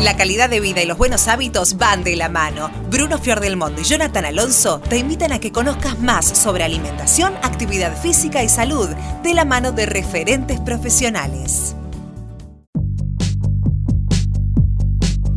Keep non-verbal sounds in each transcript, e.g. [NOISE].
La calidad de vida y los buenos hábitos van de la mano. Bruno Fiordelmondo y Jonathan Alonso te invitan a que conozcas más sobre alimentación, actividad física y salud de la mano de referentes profesionales.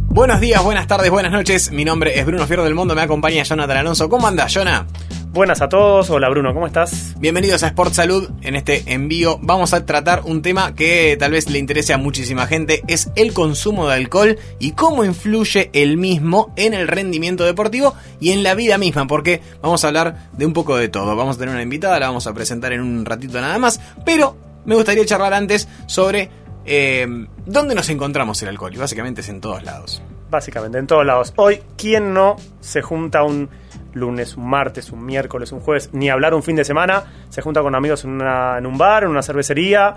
Buenos días, buenas tardes, buenas noches. Mi nombre es Bruno Fierro del Mundo, me acompaña Jonathan Alonso. ¿Cómo andas, Jonah? Buenas a todos, hola Bruno, ¿cómo estás? Bienvenidos a Sport Salud. En este envío vamos a tratar un tema que tal vez le interese a muchísima gente, es el consumo de alcohol y cómo influye el mismo en el rendimiento deportivo y en la vida misma, porque vamos a hablar de un poco de todo. Vamos a tener una invitada, la vamos a presentar en un ratito nada más, pero me gustaría charlar antes sobre eh, dónde nos encontramos el alcohol y básicamente es en todos lados. Básicamente, en todos lados. Hoy, ¿quién no se junta un lunes, un martes, un miércoles, un jueves, ni hablar un fin de semana, se junta con amigos en, en un bar, en una cervecería,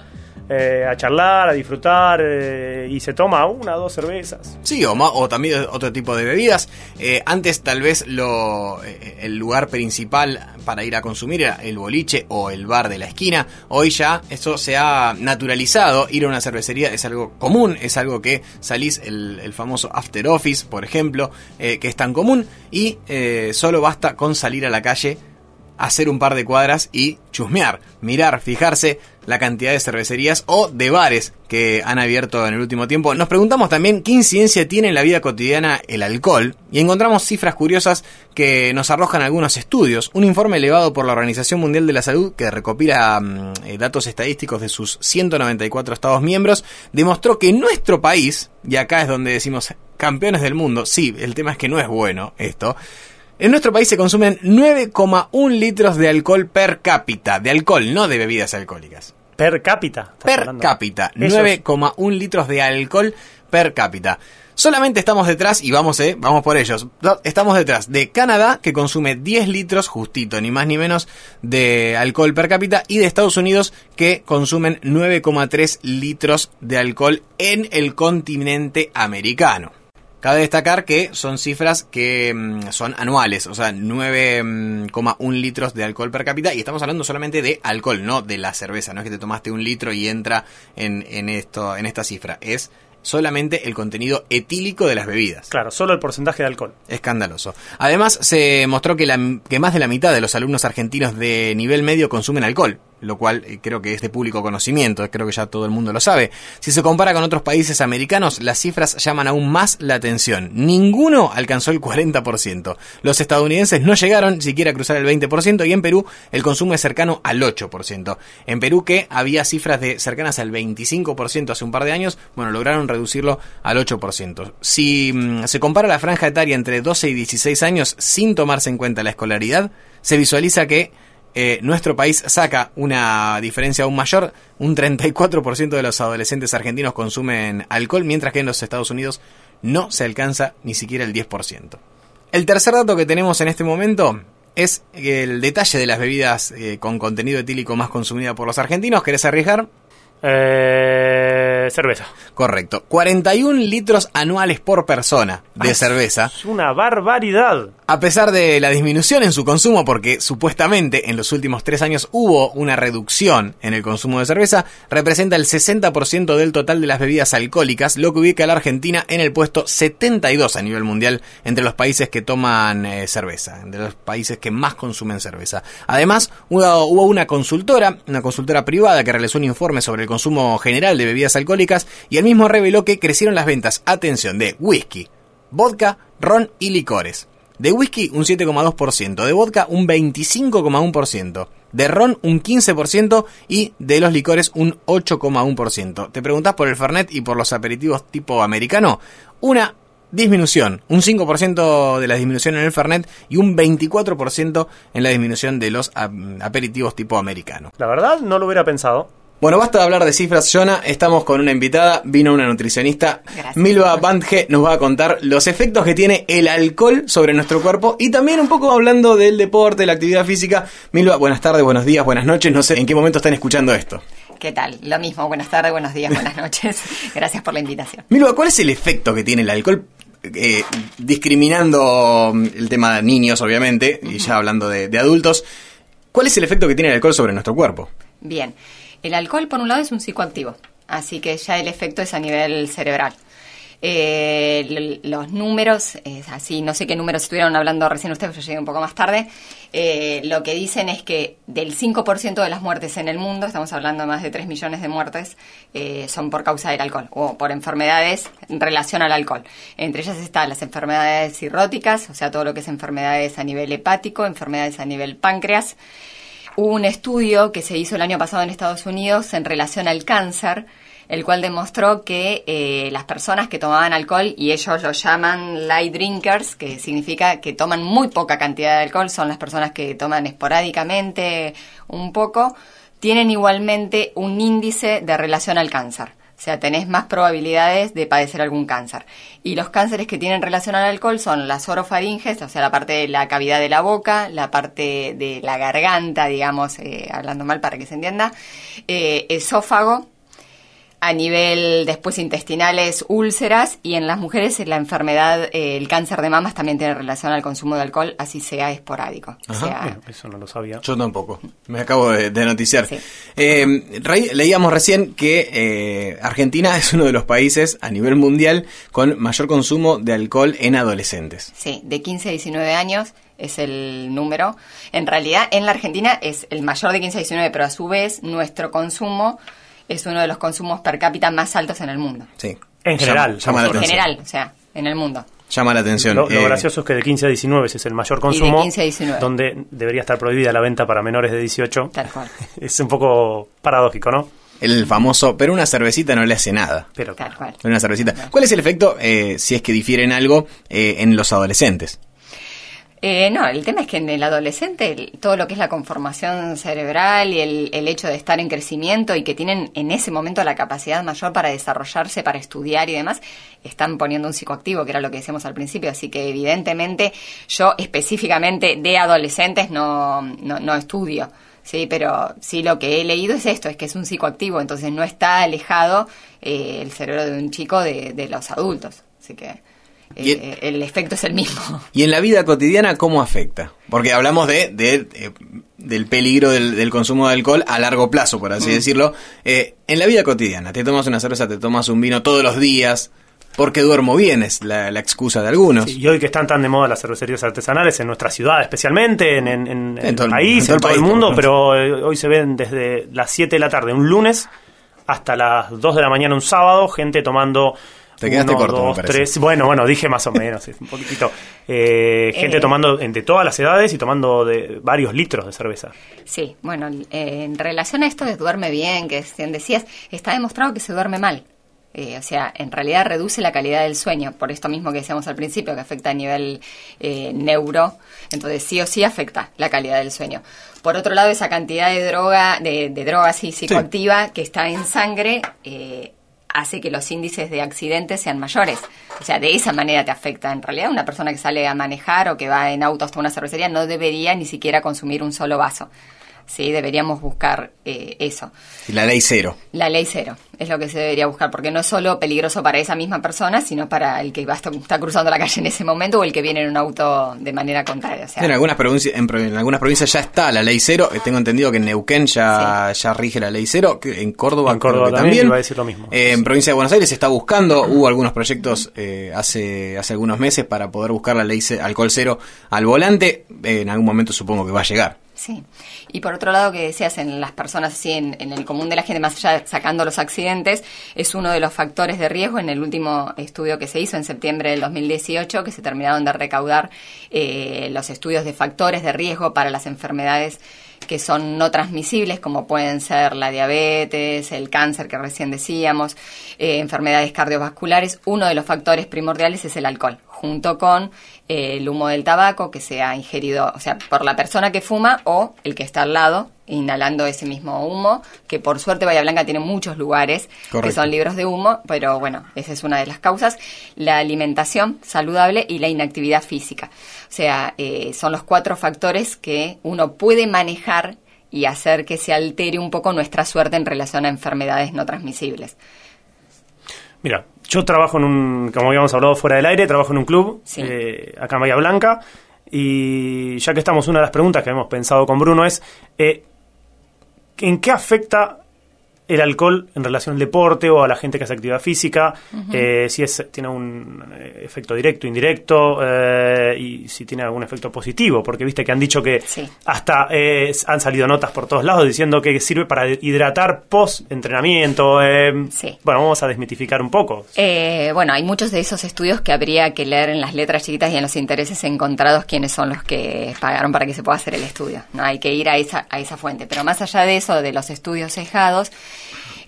eh, a charlar, a disfrutar eh, y se toma una o dos cervezas. Sí, o, o también otro tipo de bebidas. Eh, antes tal vez lo, el lugar principal para ir a consumir era el boliche o el bar de la esquina. Hoy ya eso se ha naturalizado. Ir a una cervecería es algo común, es algo que salís el, el famoso after office, por ejemplo, que es tan común y solo basta con salir a la calle hacer un par de cuadras y chusmear, mirar, fijarse la cantidad de cervecerías o de bares que han abierto en el último tiempo. Nos preguntamos también qué incidencia tiene en la vida cotidiana el alcohol y encontramos cifras curiosas que nos arrojan algunos estudios. Un informe elevado por la Organización Mundial de la Salud que recopila mm, eh, datos estadísticos de sus 194 estados miembros demostró que nuestro país, y acá es donde decimos campeones del mundo, sí, el tema es que no es bueno esto, en nuestro país se consumen 9,1 litros de alcohol per cápita. De alcohol, no de bebidas alcohólicas. Per cápita. Per cápita. 9,1 litros de alcohol per cápita. Solamente estamos detrás, y vamos, eh, vamos por ellos. Estamos detrás de Canadá, que consume 10 litros, justito, ni más ni menos, de alcohol per cápita, y de Estados Unidos, que consumen 9,3 litros de alcohol en el continente americano. Cabe destacar que son cifras que mm, son anuales, o sea, 9,1 mm, litros de alcohol per cápita y estamos hablando solamente de alcohol, no de la cerveza, no es que te tomaste un litro y entra en, en, esto, en esta cifra, es solamente el contenido etílico de las bebidas. Claro, solo el porcentaje de alcohol. Escandaloso. Además, se mostró que, la, que más de la mitad de los alumnos argentinos de nivel medio consumen alcohol lo cual eh, creo que es de público conocimiento, creo que ya todo el mundo lo sabe. Si se compara con otros países americanos, las cifras llaman aún más la atención. Ninguno alcanzó el 40%. Los estadounidenses no llegaron siquiera a cruzar el 20% y en Perú el consumo es cercano al 8%. En Perú que había cifras de cercanas al 25% hace un par de años, bueno, lograron reducirlo al 8%. Si mm, se compara la franja etaria entre 12 y 16 años sin tomarse en cuenta la escolaridad, se visualiza que eh, nuestro país saca una diferencia aún mayor. Un 34% de los adolescentes argentinos consumen alcohol, mientras que en los Estados Unidos no se alcanza ni siquiera el 10%. El tercer dato que tenemos en este momento es el detalle de las bebidas eh, con contenido etílico más consumida por los argentinos. ¿Querés arriesgar? Eh, cerveza. Correcto. 41 litros anuales por persona de cerveza. Es una barbaridad. A pesar de la disminución en su consumo, porque supuestamente en los últimos tres años hubo una reducción en el consumo de cerveza, representa el 60% del total de las bebidas alcohólicas, lo que ubica a la Argentina en el puesto 72 a nivel mundial entre los países que toman eh, cerveza, entre los países que más consumen cerveza. Además, hubo, hubo una consultora, una consultora privada que realizó un informe sobre el consumo general de bebidas alcohólicas y el mismo reveló que crecieron las ventas, atención, de whisky, vodka, ron y licores. De whisky un 7,2%, de vodka un 25,1%, de ron un 15% y de los licores un 8,1%. ¿Te preguntás por el Fernet y por los aperitivos tipo americano? Una disminución, un 5% de la disminución en el Fernet y un 24% en la disminución de los aperitivos tipo americano. La verdad no lo hubiera pensado. Bueno, basta de hablar de cifras, Jonah. Estamos con una invitada, vino una nutricionista. Milva Bandge nos va a contar los efectos que tiene el alcohol sobre nuestro cuerpo y también un poco hablando del deporte, la actividad física. Milva, buenas tardes, buenos días, buenas noches. No sé en qué momento están escuchando esto. ¿Qué tal? Lo mismo, buenas tardes, buenos días, buenas noches. [LAUGHS] Gracias por la invitación. Milva, ¿cuál es el efecto que tiene el alcohol? Eh, discriminando el tema de niños, obviamente, y ya hablando de, de adultos, ¿cuál es el efecto que tiene el alcohol sobre nuestro cuerpo? Bien. El alcohol, por un lado, es un psicoactivo, así que ya el efecto es a nivel cerebral. Eh, los números, es así, no sé qué números estuvieron hablando recién ustedes, yo llegué un poco más tarde. Eh, lo que dicen es que del 5% de las muertes en el mundo, estamos hablando de más de 3 millones de muertes, eh, son por causa del alcohol o por enfermedades en relación al alcohol. Entre ellas están las enfermedades cirróticas, o sea, todo lo que es enfermedades a nivel hepático, enfermedades a nivel páncreas. Un estudio que se hizo el año pasado en Estados Unidos en relación al cáncer, el cual demostró que eh, las personas que tomaban alcohol, y ellos lo llaman light drinkers, que significa que toman muy poca cantidad de alcohol, son las personas que toman esporádicamente un poco, tienen igualmente un índice de relación al cáncer. O sea, tenés más probabilidades de padecer algún cáncer. Y los cánceres que tienen relación al alcohol son las orofaringes, o sea, la parte de la cavidad de la boca, la parte de la garganta, digamos, eh, hablando mal para que se entienda, eh, esófago, a nivel después intestinales, úlceras y en las mujeres la enfermedad, eh, el cáncer de mamas también tiene relación al consumo de alcohol, así sea esporádico. eso no lo sabía. Yo tampoco, me acabo de, noticiar. Eh, leíamos recién que eh, Argentina es uno de los países a nivel mundial con mayor consumo de alcohol en adolescentes. Sí, de 15 a 19 años es el número. En realidad, en la Argentina es el mayor de 15 a 19, pero a su vez nuestro consumo es uno de los consumos per cápita más altos en el mundo. Sí. En general. Llama, en general, o sea, en el mundo. Llama la atención. Lo, eh, gracioso es que de 15 a 19 es el mayor consumo. 15 a 19. Donde debería estar prohibida la venta para menores de 18. Tal cual. [LAUGHS] es un poco paradójico, ¿no? El famoso, pero una cervecita no le hace nada. Pero, Tal cual. Una cervecita. ¿Cuál es el efecto, eh, si es que difiere en algo, eh, en los adolescentes? Eh, no, el tema es que en el adolescente todo lo que es la conformación cerebral y el, hecho de estar en crecimiento y que tienen en ese momento la capacidad mayor para desarrollarse, para estudiar y demás, están poniendo un psicoactivo, que era lo que decíamos al principio. Así que evidentemente yo específicamente de adolescentes no, no, estudio. Sí, pero sí lo que he leído es esto, es que es un psicoactivo, entonces no está alejado eh, el cerebro de un chico de, de los adultos. Así que eh, el efecto es el mismo. [LAUGHS] ¿Y en la vida cotidiana cómo afecta? Porque hablamos de, eh, del peligro del, consumo de alcohol a largo plazo, por así mm. decirlo. Eh, en la vida cotidiana, te tomas una cerveza, te tomas un vino todos los días, porque duermo bien, es la, excusa de algunos. y hoy que están tan de moda las cervecerías artesanales, en nuestra ciudad especialmente, en, el país, en todo, el, mundo, pero hoy se ven desde las 7 de la tarde, un lunes, hasta las 2 de la mañana un sábado, gente tomando te quedaste corto. Dos, tres. Bueno, bueno, dije más o menos, un poquitito. [LAUGHS] Eh, gente eh, tomando de todas las edades y tomando de varios litros de cerveza. Sí, bueno, eh, en relación a esto de duerme bien, que decías, está demostrado que se duerme mal. o sea, en realidad reduce la calidad del sueño, por esto mismo que decíamos al principio, que afecta a nivel neuro, entonces sí o sí afecta la calidad del sueño. Por otro lado, esa cantidad de droga, de, droga así psicoactiva que está en sangre, hace que los índices de accidentes sean mayores. O sea, de esa manera te afecta. En realidad, una persona que sale a manejar o que va en auto hasta una cervecería no debería ni siquiera consumir un solo vaso. Sí, deberíamos buscar eh, eso. La ley cero. La ley cero es lo que se debería buscar, porque no es solo peligroso para esa misma persona, sino para el que va, está cruzando la calle en ese momento o el que viene en un auto de manera contraria. en, algunas provincias, en, algunas provincias ya está la ley cero. Eh, tengo entendido que en Neuquén ya, ya rige la ley cero. En Córdoba, en Córdoba también, a decir lo mismo. Eh, en provincia de Buenos Aires se está buscando. Hubo algunos proyectos eh, hace, hace algunos meses para poder buscar la ley alcohol cero al volante. en algún momento supongo que va a llegar. Sí. Y por otro lado, que decías en las personas así, en, el común de la gente, más allá sacando los accidentes, es uno de los factores de riesgo en el último estudio que se hizo en septiembre del 2018, que se terminaron de recaudar eh, los estudios de factores de riesgo para las enfermedades que son no transmisibles, como pueden ser la diabetes, el cáncer que recién decíamos, eh, enfermedades cardiovasculares. Uno de los factores primordiales es el alcohol junto con el humo del tabaco que se ha ingerido, o sea, por la persona que fuma o el que está al lado inhalando ese mismo humo, que por suerte Bahía Blanca tiene muchos lugares que son libros de humo, pero bueno, esa es una de las causas, la alimentación saludable y la inactividad física. O sea, eh, son los cuatro factores que uno puede manejar y hacer que se altere un poco nuestra suerte en relación a enfermedades no transmisibles. Mira, yo trabajo en un, como habíamos hablado fuera del aire, trabajo en un club eh, acá en Bahía Blanca. Y ya que estamos, una de las preguntas que hemos pensado con Bruno es, eh, ¿en qué afecta el alcohol en relación al deporte o a la gente que hace actividad física, eh, si es, tiene un eh, efecto directo, indirecto, eh, y si tiene algún efecto positivo, porque viste que han dicho que Sí. hasta eh, han salido notas por todos lados diciendo que sirve para hidratar post-entrenamiento. eh, Sí. Bueno, vamos a desmitificar un poco. Eh, bueno, hay muchos de esos estudios que habría que leer en las letras chiquitas y en los intereses encontrados quiénes son los que pagaron para que se pueda hacer el estudio. No hay que ir a esa, a esa fuente. Pero más allá de eso, de los estudios sesgados,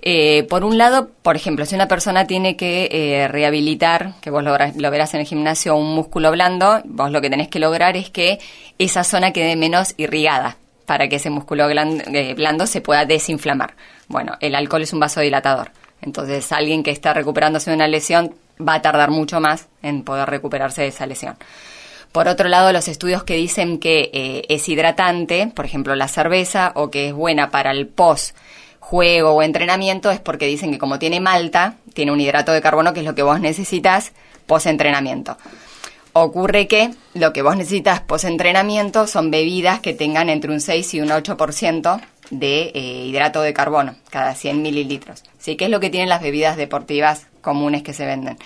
eh, por un lado, por ejemplo, si una persona tiene que eh, rehabilitar, que vos lo, verás- en el gimnasio, un músculo blando, vos lo que tenés que lograr es que esa zona quede menos irrigada para que ese músculo eh, blando se pueda desinflamar. Bueno, el alcohol es un vasodilatador. Entonces, alguien que está recuperándose de una lesión va a tardar mucho más en poder recuperarse de esa lesión. Por otro lado, los estudios que dicen que es hidratante, por ejemplo la cerveza, o que es buena para el post juego o entrenamiento, es porque dicen que como tiene malta, tiene un hidrato de carbono que es lo que vos necesitas post entrenamiento. Ocurre que lo que vos necesitas post entrenamiento son bebidas que tengan entre un 6 y un 8% de eh, hidrato de carbono cada 100 mililitros. ¿Sí? ¿Qué es lo que tienen las bebidas deportivas comunes que se venden?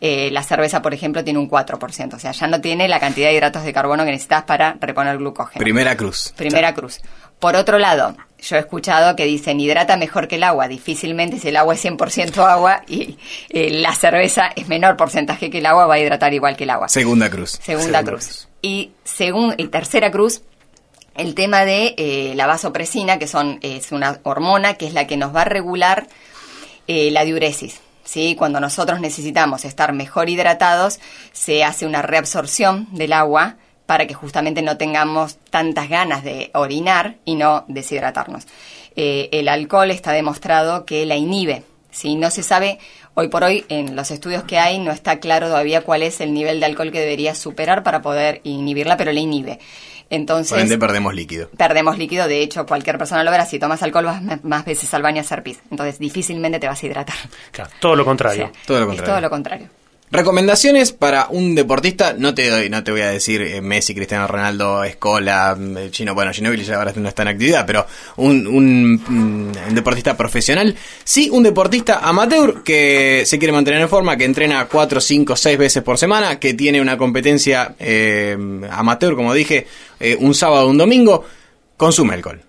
Eh, la cerveza, por ejemplo, tiene un 4%, o sea, ya no tiene la cantidad de hidratos de carbono que necesitas para reponer glucógeno. Primera cruz. Primera cruz. Por otro lado, yo he escuchado que dicen hidrata mejor que el agua. Difícilmente si el agua es 100% agua y eh, la cerveza es menor porcentaje que el agua, va a hidratar igual que el agua. Segunda cruz. Segunda Segunda cruz. cruz. Y, segun, y tercera cruz, el tema de eh, la vasopresina, que son, es una hormona que es la que nos va a regular eh, la diuresis. ¿sí? Cuando nosotros necesitamos estar mejor hidratados, se hace una reabsorción del agua para que justamente no tengamos tantas ganas de orinar y no deshidratarnos. Eh, el alcohol está demostrado que la inhibe. ¿sí? No se sabe, hoy por hoy, en los estudios que hay, no está claro todavía cuál es el nivel de alcohol que debería superar para poder inhibirla, pero la inhibe. Entonces, Por ende perdemos líquido. perdemos líquido. De hecho, cualquier persona lo verá. Si tomas alcohol, vas más veces al baño a hacer pis. Entonces, difícilmente te vas a hidratar. Claro, todo lo O contrario. sea, Todo lo Es contrario. todo lo contrario. Recomendaciones para un deportista, no te doy, no te voy a decir eh, Messi, Cristiano Ronaldo, Escola, mm, Chino, bueno, Ginóbili ya ahora no está en actividad, pero un, un, mm, un deportista profesional, sí un deportista amateur que se quiere mantener en forma, que entrena 4, 5, 6 veces por semana, que tiene una competencia eh, amateur, como dije, eh, un sábado o un domingo, consume alcohol.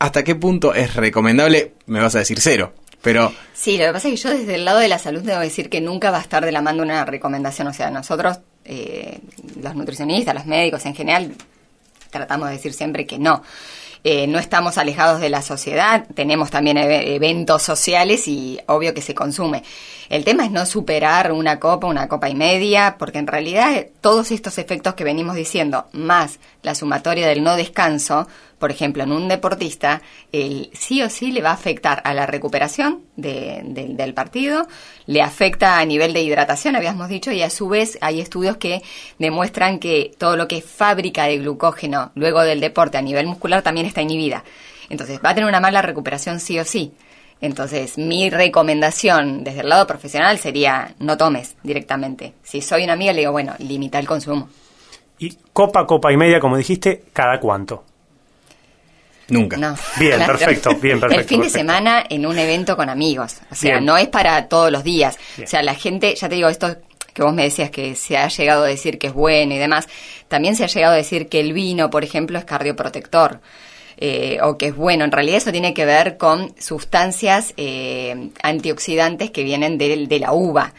¿Hasta qué punto es recomendable? Me vas a decir cero, pero Sí, lo que pasa es que yo desde el lado de la salud debo decir que nunca va a estar de la mano una recomendación. O sea, nosotros, eh, los nutricionistas, los médicos en general, tratamos de decir siempre que no. Eh, no estamos alejados de la sociedad, tenemos también eve- eventos sociales y obvio que se consume. El tema es no superar una copa, una copa y media, porque en realidad todos estos efectos que venimos diciendo, más la sumatoria del no descanso, por ejemplo, en un deportista, el sí o sí le va a afectar a la recuperación de- del- del partido, le afecta a nivel de hidratación, habíamos dicho, y a su vez hay estudios que demuestran que todo lo que es fábrica de glucógeno luego del deporte a nivel muscular también está inhibida. Entonces va a tener una mala recuperación sí o sí. Entonces, mi recomendación desde el lado profesional sería no tomes directamente. Si soy una amiga, le digo, bueno, limita el consumo. Y copa, copa y media, como dijiste, ¿cada cuánto? Nunca. No. Bien, Claro. perfecto, bien, perfecto, El fin de semana en un evento con amigos. O sea, Bien. no es para todos los días. Bien. O sea, la gente, ya te digo, esto que vos me decías que se ha llegado a decir que es bueno y demás, también se ha llegado a decir que el vino, por ejemplo, es cardioprotector. eh, o que es bueno. En realidad eso tiene que ver con sustancias eh, antioxidantes que vienen del- de la uva.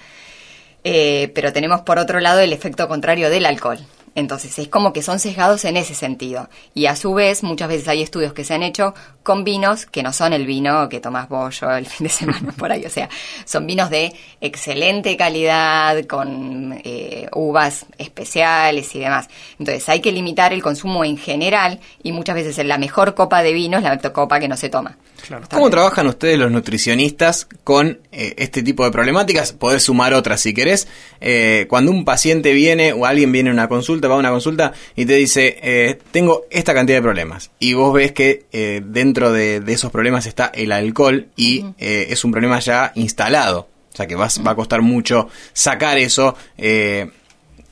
Eh, pero tenemos por otro lado el efecto contrario del alcohol. Entonces es como que son sesgados en ese sentido. Y a su vez muchas veces hay estudios que se han hecho con vinos que no son el vino que tomás vos el [LAUGHS] fin de semana por ahí. O sea, son vinos de excelente calidad, con eh, uvas especiales y demás. Entonces hay que limitar el consumo en general y muchas veces la mejor copa de vino es la copa que no se toma. Claro. ¿Cómo trabajan ustedes los nutricionistas con eh, este tipo de problemáticas? Podés sumar otras si querés. Eh, cuando un paciente viene o alguien viene a una consulta, va a una consulta y te dice, eh, tengo esta cantidad de problemas. Y vos ves que eh, dentro de, de esos problemas está el alcohol y eh, es un problema ya instalado. O sea que vas, va a costar mucho sacar eso. Eh,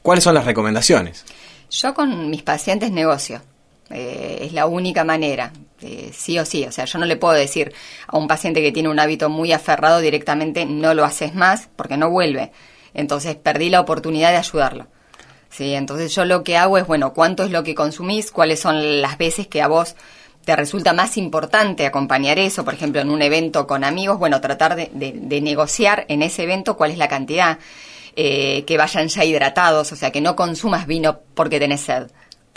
¿Cuáles son las recomendaciones? Yo con mis pacientes negocio. Eh, es la única manera. Eh, sí o sí, o sea, yo no le puedo decir a un paciente que tiene un hábito muy aferrado directamente no lo haces más porque no vuelve. Entonces perdí la oportunidad de ayudarlo. Sí, entonces yo lo que hago es, bueno, ¿cuánto es lo que consumís? ¿Cuáles son las veces que a vos te resulta más importante acompañar eso? Por ejemplo, en un evento con amigos, bueno, tratar de, negociar en ese evento cuál es la cantidad, eh, que vayan ya hidratados, o sea, que no consumas vino porque tenés sed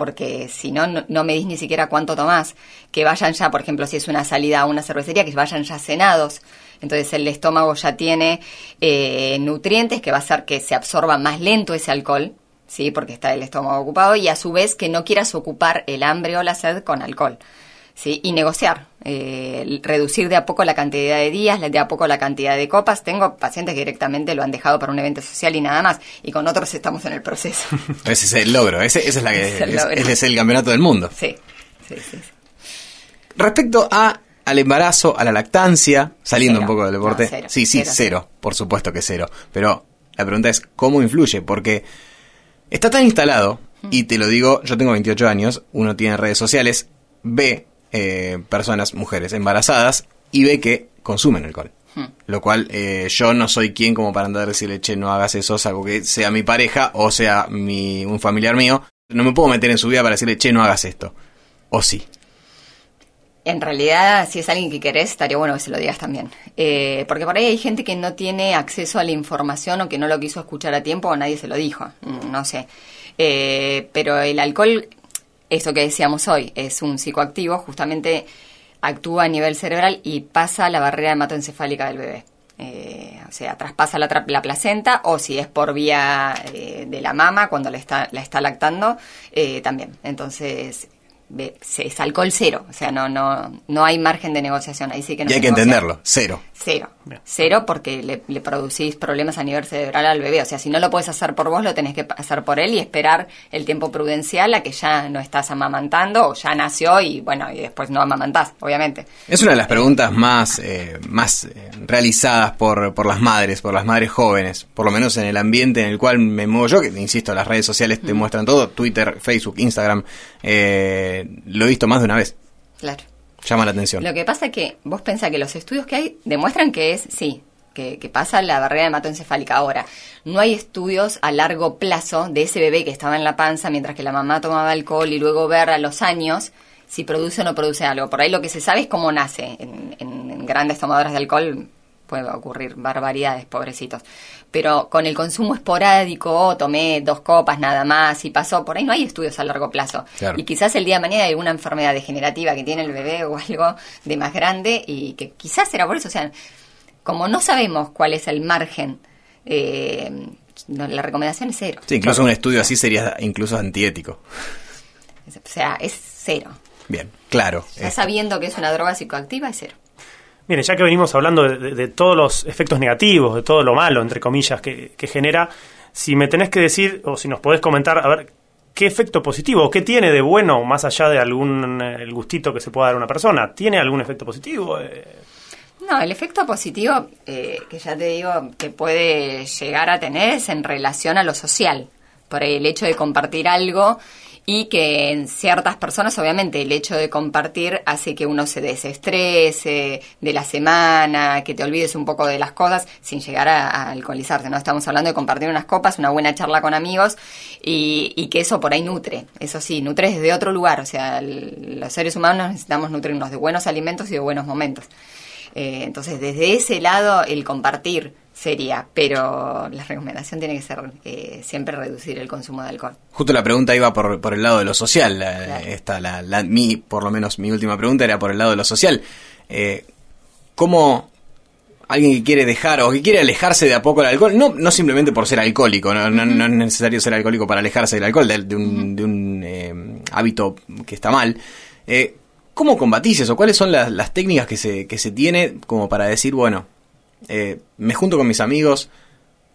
porque si no, no medís ni siquiera cuánto tomás. Que vayan ya, por ejemplo, si es una salida a una cervecería, que vayan ya cenados. Entonces el estómago ya tiene eh, nutrientes que va a hacer que se absorba más lento ese alcohol, ¿sí? Porque está el estómago ocupado y a su vez que no quieras ocupar el hambre o la sed con alcohol. ¿Sí? Y negociar, eh, reducir de a poco la cantidad de días, de a poco la cantidad de copas. Tengo pacientes que directamente lo han dejado para un evento social y nada más, y con otros estamos en el proceso. [LAUGHS] ese es el logro, ese, es la que, [LAUGHS] es, el campeonato del mundo. Sí, sí, sí. Respecto a al embarazo, a la lactancia, saliendo un poco del deporte. sí, sí, cero, por supuesto que cero. Pero la pregunta es, ¿cómo influye? Porque está tan instalado, y te lo digo, yo tengo 28 años, uno tiene redes sociales, ve eh, personas, mujeres embarazadas y ve que consumen alcohol. Hmm. Lo cual eh, yo no soy quien como para andar a decirle, che, no hagas eso, algo que sea mi pareja o sea mi, un familiar mío. No me puedo meter en su vida para decirle, che, no hagas esto. O sí. En realidad, si es alguien que querés, estaría bueno que se lo digas también. Eh, porque por ahí hay gente que no tiene acceso a la información o que no lo quiso escuchar a tiempo o nadie se lo dijo. Mm, no sé. pero el alcohol eso que decíamos hoy, es un psicoactivo, justamente actúa a nivel cerebral y pasa la barrera hematoencefálica del bebé. Eh, o sea, traspasa la, la, placenta o si es por vía eh, de la mama cuando la está, la está lactando, eh, también. Entonces, es alcohol cero, o sea, no, no, no hay margen de negociación. Ahí sí que y hay que entenderlo, cero. Cero. Cero porque le, producís problemas a nivel cerebral al bebé. O sea, si no lo puedes hacer por vos, lo tenés que hacer por él y esperar el tiempo prudencial a que ya no estás amamantando o ya nació y bueno, y después no amamantás, obviamente. Es una de las preguntas más, eh, más eh, realizadas por, por las madres, por las madres jóvenes, por lo menos en el ambiente en el cual me muevo yo, que insisto, las redes sociales te muestran todo, Twitter, Facebook, Instagram, eh, lo he visto más de una vez. Claro llama la atención. Lo que pasa es que vos pensás que los estudios que hay demuestran que es, sí, que, pasa la barrera hematoencefálica. Ahora, no hay estudios a largo plazo de ese bebé que estaba en la panza mientras que la mamá tomaba alcohol y luego ver a los años si produce o no produce algo. Por ahí lo que se sabe es cómo nace. En grandes tomadoras de alcohol puede ocurrir barbaridades, pobrecitos. Pero con el consumo esporádico, tomé dos copas nada más y pasó, por ahí no hay estudios a largo plazo. Y quizás el día de mañana hay alguna enfermedad degenerativa que tiene el bebé o algo de más grande y que quizás era por eso. O sea, como no sabemos cuál es el margen, eh, la recomendación es cero. Sí, incluso un estudio así sería incluso antiético. O sea, es cero. Bien, claro. Ya sabiendo que es una droga psicoactiva, es cero. Mire, ya que venimos hablando de, todos los efectos negativos, de todo lo malo, entre comillas, que, genera, si me tenés que decir, o si nos podés comentar, a ver, ¿qué efecto positivo o qué tiene de bueno más allá de algún eh, el gustito que se pueda dar a una persona? ¿Tiene algún efecto positivo? Eh, no, el efecto positivo, eh, que ya te digo, que puede llegar a tener es en relación a lo social. Por el hecho de compartir algo y que en ciertas personas, obviamente, el hecho de compartir hace que uno se desestrese de la semana, que te olvides un poco de las cosas sin llegar a, alcoholizarte, ¿no? Estamos hablando de compartir unas copas, una buena charla con amigos y, que eso por ahí nutre, eso sí, nutre desde otro lugar, o sea, los seres humanos necesitamos nutrirnos de buenos alimentos y de buenos momentos. Eh, entonces, desde ese lado, el compartir sería, pero la recomendación tiene que ser eh, siempre reducir el consumo de alcohol. Justo la pregunta iba por, por el lado de lo social, esta, la, la, mi, por lo menos mi última pregunta era por el lado de lo social. Eh, ¿Cómo alguien que quiere dejar o que quiere alejarse de a poco del alcohol, no, no simplemente por ser alcohólico, no, no, es necesario ser alcohólico para alejarse del alcohol, de, un, de un eh, hábito que está mal, eh, ¿cómo combatís eso? ¿Cuáles son las, las técnicas que se, que se tiene como para decir, bueno, eh, me junto con mis amigos,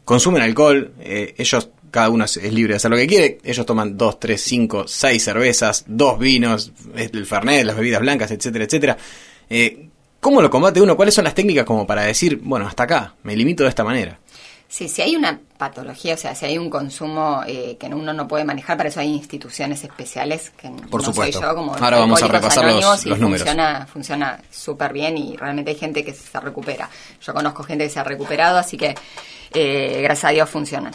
consumen alcohol, eh, ellos, cada uno es, libre de hacer lo que quiere, ellos toman 2, 3, 5, 6 cervezas, dos vinos, el fernet, las bebidas blancas, etcétera, etcétera. Eh, ¿Cómo lo combate uno? ¿Cuáles son las técnicas como para decir, bueno, hasta acá, me limito de esta manera? Sí, si hay una patología, o sea, si hay un consumo eh, que uno no puede manejar, para eso hay instituciones especiales que Por no supuesto. soy yo, como Ahora vamos a repasar los números. Funciona, funciona súper bien y realmente hay gente que se recupera. Yo conozco gente que se ha recuperado, así que eh, gracias a Dios funcionan.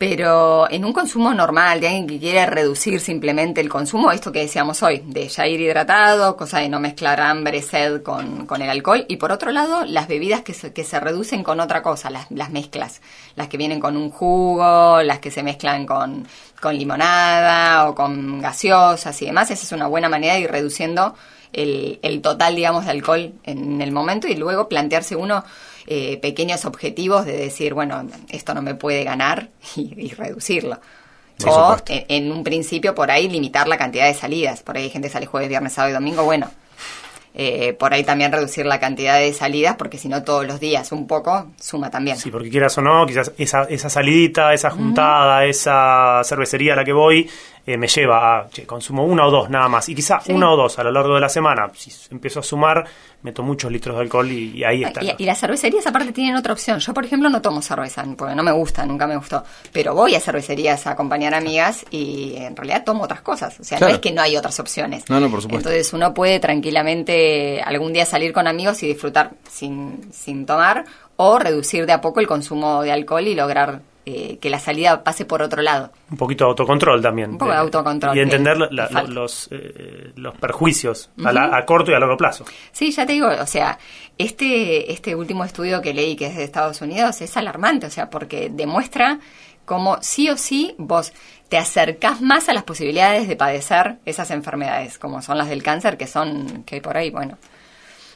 Pero en un consumo normal, de alguien que quiere reducir simplemente el consumo, esto que decíamos hoy, de ya ir hidratado, cosa de no mezclar hambre, sed con, con el alcohol, y por otro lado, las bebidas que se, que se reducen con otra cosa, las, las mezclas, las que vienen con un jugo, las que se mezclan con, con limonada o con gaseosas y demás, esa es una buena manera de ir reduciendo el, el total, digamos, de alcohol en el momento y luego plantearse uno eh, pequeños objetivos de decir, bueno, esto no me puede ganar [LAUGHS] y, y reducirlo. Por o en un principio por ahí limitar la cantidad de salidas. Por ahí hay gente que sale jueves, viernes, sábado y domingo. Bueno, eh, por ahí también reducir la cantidad de salidas porque si no todos los días un poco suma también. Sí, porque quieras o no, quizás esa, esa salidita, esa juntada, esa cervecería a la que voy, eh, me lleva a, che, consumo una o dos nada más. Y quizás Sí. una o dos a lo largo de la semana, si empiezo a sumar, meto muchos litros de alcohol y, y ahí está. Y, y las cervecerías aparte tienen otra opción. Yo, por ejemplo, no tomo cerveza, porque no me gusta, nunca me gustó. Pero voy a cervecerías a acompañar amigas y en realidad tomo otras cosas. O sea, Claro. no es que no hay otras opciones. No, no, por supuesto. Entonces uno puede tranquilamente algún día salir con amigos y disfrutar sin, sin tomar o reducir de a poco el consumo de alcohol y lograr eh, que la salida pase por otro lado. Un poquito de autocontrol también. Un poco de Eh, autocontrol, Y entender que- la- que la- falta. los, eh, los perjuicios a, la- a corto y a largo plazo. Sí, ya te digo, o sea, este, este último estudio que leí, que es de Estados Unidos, es alarmante, o sea, porque demuestra cómo sí o sí vos te acercás más a las posibilidades de padecer esas enfermedades, como son las del cáncer, que son, que hay por ahí, bueno,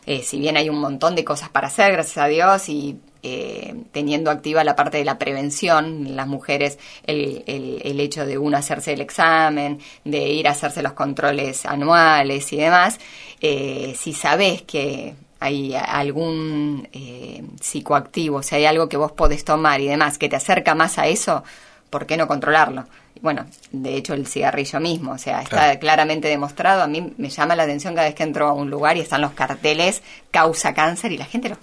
eh, si bien hay un montón de cosas para hacer, gracias a Dios, y eh, teniendo activa la parte de la prevención, las mujeres, el, el, el hecho de uno hacerse el examen, de ir a hacerse los controles anuales y demás, eh, si sabes que hay algún eh, psicoactivo, si hay algo que vos podés tomar y demás que te acerca más a eso, ¿por qué no controlarlo? Bueno, de hecho el cigarrillo mismo, o sea, está Claro. claramente demostrado. A mí me llama la atención cada vez que entro a un lugar y están los carteles causa cáncer y la gente lo,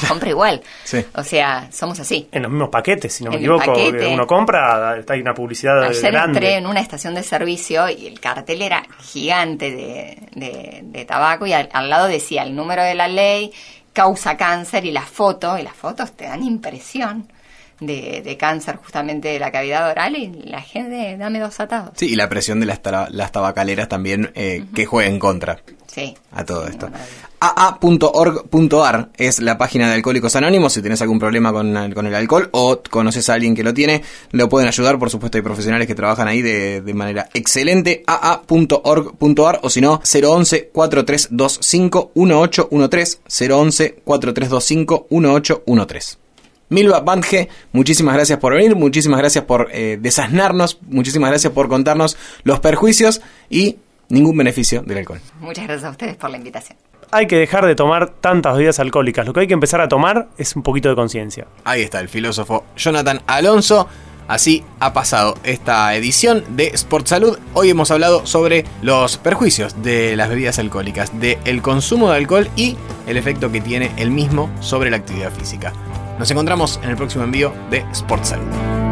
lo compra igual. [LAUGHS] Sí. O sea, somos así. En los mismos paquetes, si no me En equivoco, paquete. que uno compra, hay una publicidad Ayer grande. entré en una estación de servicio y el cartel era gigante de, de- de tabaco y al, al lado decía el número de la ley, causa cáncer y la foto, y las fotos te dan impresión de, de cáncer justamente de la cavidad oral y la gente, dame dos atados. Sí, y la presión de las, tabacaleras también eh, que juega en contra Sí. a todo esto. Aa.org.ar es la página de Alcohólicos Anónimos. Si tenés algún problema con, el- con el alcohol o conoces a alguien que lo tiene, lo pueden ayudar. Por supuesto, hay profesionales que trabajan ahí de, de manera excelente. aa.org.ar o si no, 011 4325 1813 011 4325 1813. Milva Bandge, muchísimas gracias por venir, muchísimas gracias por eh, desasnarnos, muchísimas gracias por contarnos los perjuicios y ningún beneficio del alcohol. Muchas gracias a ustedes por la invitación. Hay que dejar de tomar tantas bebidas alcohólicas. Lo que hay que empezar a tomar es un poquito de conciencia. Ahí está el filósofo Jonathan Alonso. Así ha pasado esta edición de Sport Salud. Hoy hemos hablado sobre los perjuicios de las bebidas alcohólicas, del consumo de alcohol y el efecto que tiene el mismo sobre la actividad física. Nos encontramos en el próximo envío de Sport Salud.